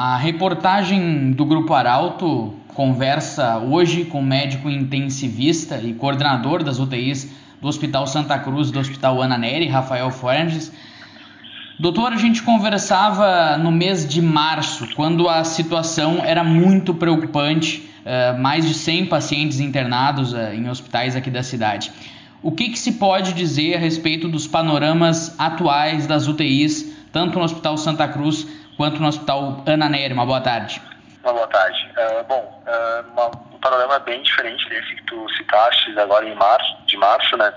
A reportagem do Grupo Arauto conversa hoje com médico intensivista e coordenador das UTIs do Hospital Santa Cruz do Hospital Ana Neri, Rafael Forges. Doutor, a gente conversava no mês de março, quando a situação era muito preocupante, uh, mais de 100 pacientes internados uh, em hospitais aqui da cidade. O que, que, se pode dizer a respeito dos panoramas atuais das UTIs, tanto no Hospital Santa Cruz quanto no Hospital Ana Nery? Uma boa tarde. Uma boa tarde. Uh, bom, uma, um panorama bem diferente desse que tu citaste agora em março, de março, né?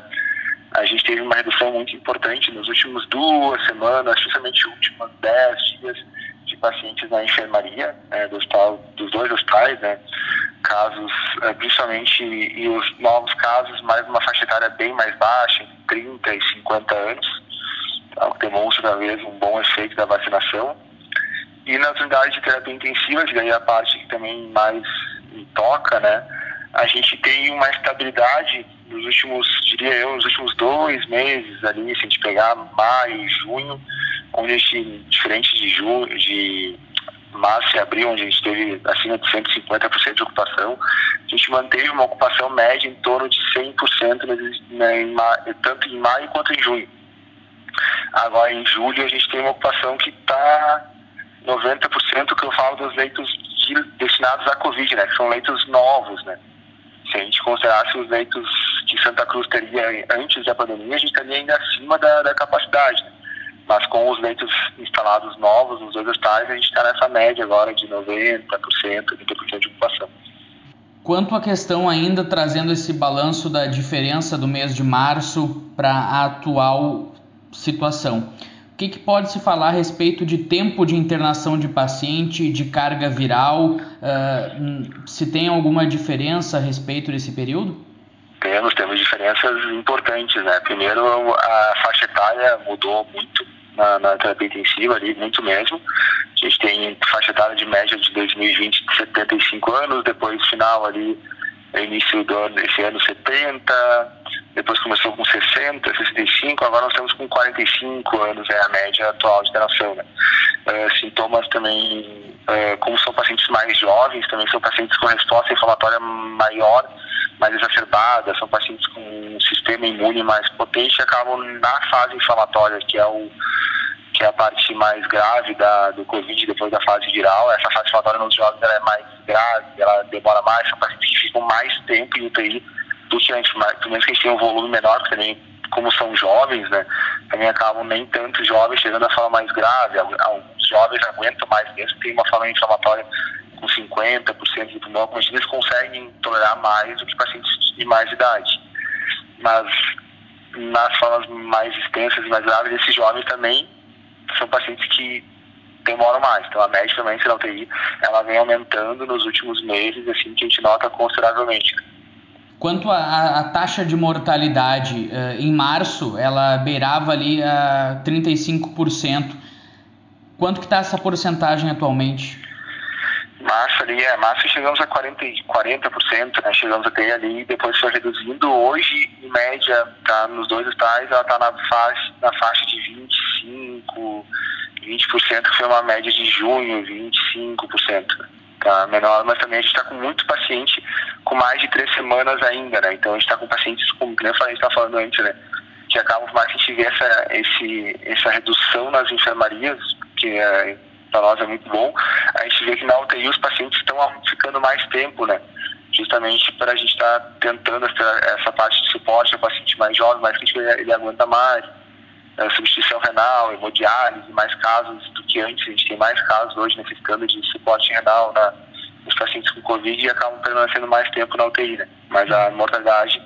a gente teve uma redução muito importante nas últimas duas semanas, principalmente últimos dez dias de pacientes na enfermaria né, do hospital, dos dois hospitais, né, casos, é, principalmente, e os novos casos, mais uma faixa etária bem mais baixa, 30 e 50 anos, então, demonstra talvez um bom efeito da vacinação. E nas unidades de terapia intensiva, que daí é a parte que também mais me toca, né, a gente tem uma estabilidade nos últimos, diria eu, nos últimos dois meses ali, se a gente pegar maio e junho, onde a gente, diferente de junho, de março e abril, onde a gente teve acima de 150% de ocupação, a gente manteve uma ocupação média em torno de 100%, né, em, tanto em maio quanto em junho. Agora, em julho, a gente tem uma ocupação que está 90% que eu falo dos leitos de, destinados à Covid, né, que são leitos novos, né. Se a gente considerasse os leitos que Santa Cruz teria antes da pandemia, a gente estaria ainda acima da, da capacidade. Mas com os leitos instalados novos nos dois hospitais, a gente está nessa média agora de 90%, 80% de ocupação. Quanto à questão ainda trazendo esse balanço da diferença do mês de março para a atual situação, que, que, pode se falar a respeito de tempo de internação de paciente, de carga viral? Uh, se tem alguma diferença a respeito desse período? Temos, temos diferenças importantes, né? Primeiro, a faixa etária mudou muito na, na terapia intensiva ali, muito mesmo. A gente tem faixa etária de média de 2020 de 75 anos, depois final ali, início do ano, esse ano 70, depois começou com 60, 65, agora nós estamos com 45 anos, é a média atual de internação, né? Uh, sintomas também, uh, como são pacientes mais jovens, também são pacientes com resposta inflamatória maior, mais exacerbada, são pacientes com um sistema imune mais potente e acabam na fase inflamatória, que é o que é a parte mais grave da, do Covid depois da fase viral. Essa fase inflamatória nos jovens é mais grave, ela demora mais, são pacientes que ficam mais tempo em UTI do que antes, mas pelo menos que gente tem um volume menor, porque também, como são jovens, né, também acabam nem tanto jovens chegando a forma mais grave. Alguns jovens aguentam mais mesmo, tem uma forma inflamatória com 50% de pulmão, mas eles conseguem tolerar mais do que pacientes de mais idade. Mas nas formas mais extensas e mais graves, esses jovens também são pacientes que demoram mais. Então a média também na UTI, ela vem aumentando nos últimos meses, assim, que a gente nota consideravelmente. Quanto à taxa de mortalidade, eh, em março ela beirava ali a 35%. Quanto que está essa porcentagem atualmente? Março ali, é, março chegamos a 40, 40%, né? Chegamos até ali, depois foi reduzindo. Hoje, em média, tá, nos dois hospitais, ela está na faixa, na faixa de 25, 20%, que foi uma média de junho, 25%. Tá menor, mas também a gente está com muito paciente com mais de três semanas ainda, né? Então a gente está com pacientes, como a gente estava falando antes, né? Que acabam mais a gente ver essa, esse, essa redução nas enfermarias, que é para nós é muito bom. A gente vê que na UTI os pacientes estão ficando mais tempo, né? Justamente para a gente estar tá tentando essa, essa parte de suporte ao paciente mais jovem, mais que ele aguenta mais, substituição renal, hemodiálise, mais casos do que antes. A gente tem mais casos hoje necessitando de suporte renal na, pacientes com Covid e acabam permanecendo mais tempo na UTI, né? Mas a mortalidade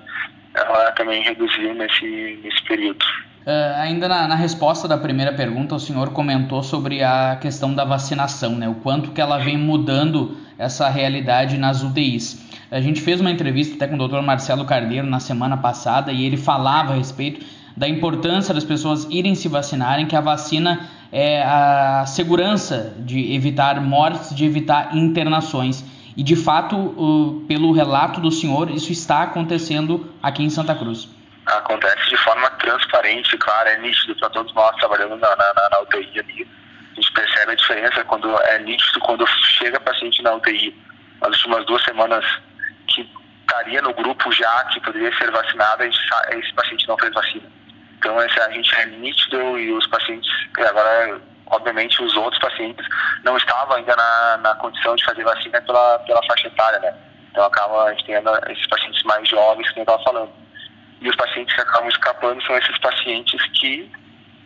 ela também reduziu nesse, nesse período. Uh, ainda na, na, resposta da primeira pergunta, o senhor comentou sobre a questão da vacinação, né? O quanto que ela vem mudando essa realidade nas UTIs. A gente fez uma entrevista até com o Dr. Marcelo Carneiro na semana passada e ele falava a respeito da importância das pessoas irem se vacinarem, que a vacina é a segurança de evitar mortes, de evitar internações. E de fato, pelo relato do senhor, isso está acontecendo aqui em Santa Cruz acontece de forma transparente, clara, é nítido para todos nós trabalhando na, na, na UTI ali. a gente percebe a diferença quando é nítido quando chega paciente na UTI. Nas últimas duas semanas que estaria no grupo já que poderia ser vacinado, esse paciente não fez vacina. Então esse, a gente é nítido e os pacientes, agora obviamente os outros pacientes não estavam ainda na, na condição de fazer vacina pela, pela faixa etária, né? Então acaba a gente tendo esses pacientes mais jovens que eu estava falando. E os pacientes que acabam escapando são esses pacientes que,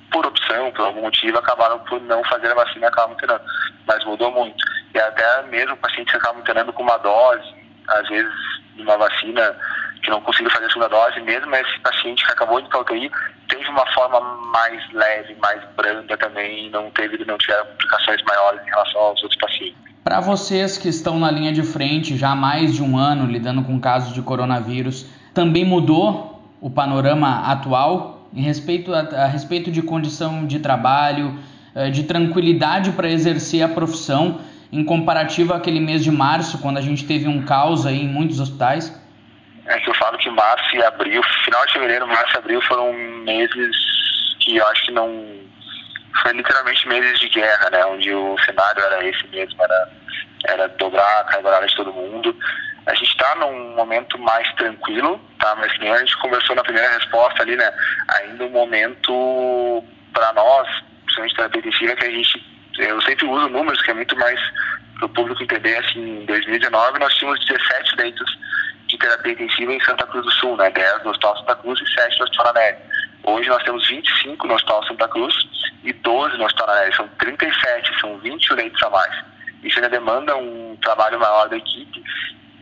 por opção, por algum motivo, acabaram por não fazer a vacina e acabam internando. Mas mudou muito. E até mesmo pacientes que acabam internando com uma dose, às vezes uma vacina que não conseguiu fazer a segunda dose, mesmo esse paciente que acabou de UTI, teve uma forma mais leve, mais branda também, não teve, não tiveram complicações maiores em relação aos outros pacientes. Para vocês que estão na linha de frente já há mais de um ano lidando com casos de coronavírus, também mudou o panorama atual em respeito a, a respeito de condição de trabalho, eh, de tranquilidade para exercer a profissão em comparativo àquele mês de março, quando a gente teve um caos aí em muitos hospitais? É que eu falo que março e abril, final de fevereiro, março e abril foram meses que eu acho que não. Foi literalmente meses de guerra, né? Onde o cenário era esse mesmo, era, era dobrar a carga horária de todo mundo. A gente está num momento mais tranquilo, tá? Mas nem a gente conversou na primeira resposta ali, né? Ainda um momento para nós, principalmente terapia intensiva, que a gente. Eu sempre uso números que é muito mais para o público entender. Assim, em 2019 nós tínhamos 17 leitos de terapia intensiva em Santa Cruz do Sul, né? 10 no Hospital Santa Cruz e 7 no Hospital Anelli. Hoje nós temos 25 no Hospital Santa Cruz e 12 no Hospital Anelli. São 37, são 20 leitos a mais. Isso ainda demanda um trabalho maior da equipe.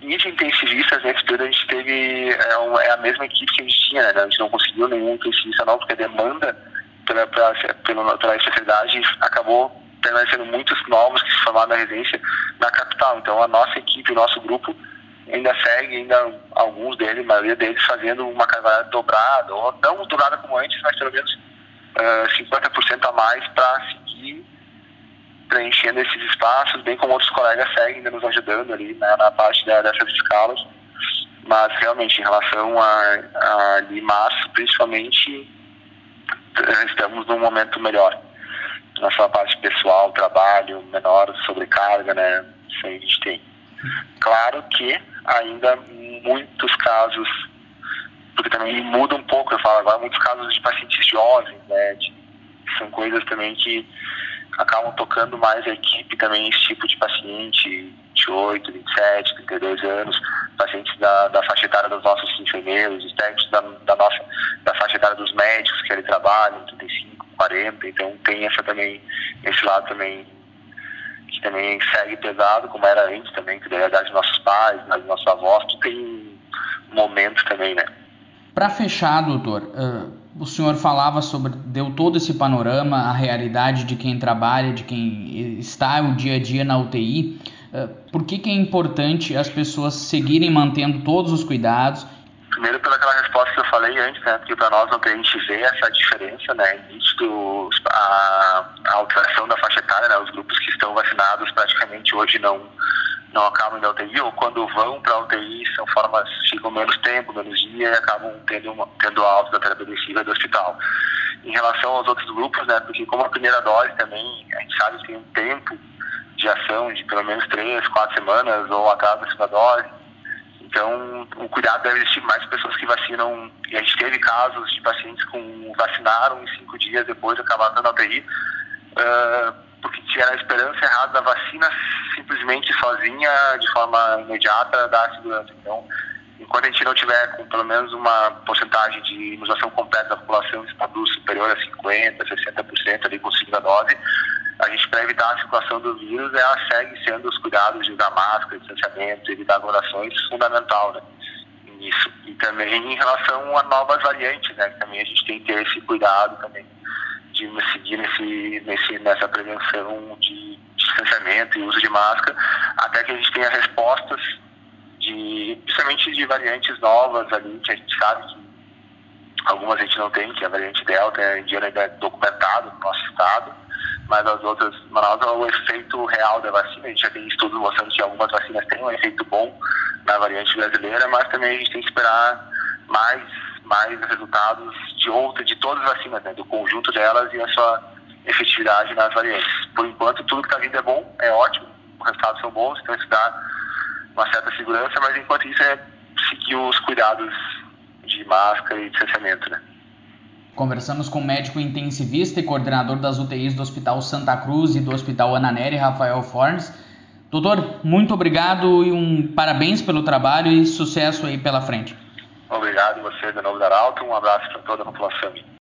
E de intensivistas, nesse período a gente teve, é, um, é, a mesma equipe que a gente tinha, né? A gente não conseguiu nenhum intensivista não, porque a demanda pela, pela, pela, pela especialidade acabou permanecendo muitos novos que se formaram na residência na capital. Então a nossa equipe, o nosso grupo ainda segue, ainda alguns deles, a maioria deles, fazendo uma carga dobrada, ou não dobrada como antes, mas pelo menos uh, ah, 50% a mais para seguir preenchendo esses espaços, bem como outros colegas seguem ainda nos ajudando ali né, na parte da, dessas escalas. Mas realmente, em relação a, a de março, principalmente, estamos num momento melhor. Nossa parte pessoal, trabalho, menor sobrecarga, né? Isso aí a gente tem. Claro que ainda muitos casos, porque também muda um pouco, eu falo agora, muitos casos de pacientes jovens, né, de, são coisas também que acabam tocando mais a equipe também, esse tipo de paciente, 28, 27, 32 anos, pacientes da, da faixa etária dos nossos enfermeiros, os técnicos da, da nossa, da faixa etária dos médicos que ele trabalham, 35, 40, então tem essa também, esse lado também também segue pesado, como era antes também, que da verdade dos nossos pais, dos nossos avós, que tem momentos também, né? Para fechar, doutor, uh, o senhor falava sobre, deu todo esse panorama, a realidade de quem trabalha, de quem está o dia a dia na UTI. Uh, por que, que é importante as pessoas seguirem mantendo todos os cuidados Primeiro pelaquela resposta que eu falei antes, né? Porque para nós não tem a gente ver essa diferença, né? Nítido a, a alteração da faixa etária, né? Os grupos que estão vacinados praticamente hoje não não acabam da UTI ou quando vão para a UTI são formas ficam menos tempo, menos dia e acabam tendo uma, tendo alta da terapia intensiva do hospital. Em relação aos outros grupos, né? Porque como a primeira dose também a gente sabe que tem um tempo de ação de pelo menos três, quatro semanas ou atrás da segunda dose então, o cuidado deve existir mais pessoas que vacinam. E a gente teve casos de pacientes que vacinaram em cinco dias depois acabaram na UTI, uh, porque tinha a esperança errada da vacina simplesmente sozinha, de forma imediata, dar segurança. Então, enquanto a gente não tiver com pelo menos uma porcentagem de imunização completa da população estado superior a 50%, 60% ali com segunda dose, a gente, para evitar a circulação do vírus, ela segue sendo os cuidados de usar máscara, distanciamento, evitar aglomerações, fundamental, né? Nisso. E também em relação a novas variantes, né? Também a gente tem que ter esse cuidado também de seguir nesse, nesse, nessa prevenção de distanciamento e uso de máscara, até que a gente tenha respostas de, principalmente de variantes novas ali, que a gente sabe que algumas a gente não tem, que é a variante Delta, ainda é documentado no nosso estado, mas as outras, Manaus o efeito real da vacina. A gente já tem estudos mostrando que algumas vacinas têm um efeito bom na variante brasileira, mas também a gente tem que esperar mais, mais resultados de outra, de todas as vacinas, né, do conjunto delas e a sua efetividade nas variantes. Por enquanto, tudo que está vindo é bom, é ótimo, os resultados são bons, então isso dá uma certa segurança, mas enquanto isso é seguir os cuidados de máscara e distanciamento, né? Conversamos com o médico intensivista e coordenador das UTIs do Hospital Santa Cruz e do Hospital Ana Nery, Rafael Fornes. Doutor, muito obrigado e um parabéns pelo trabalho e sucesso aí pela frente. Obrigado você de novo, Daralto. Um abraço para toda a população.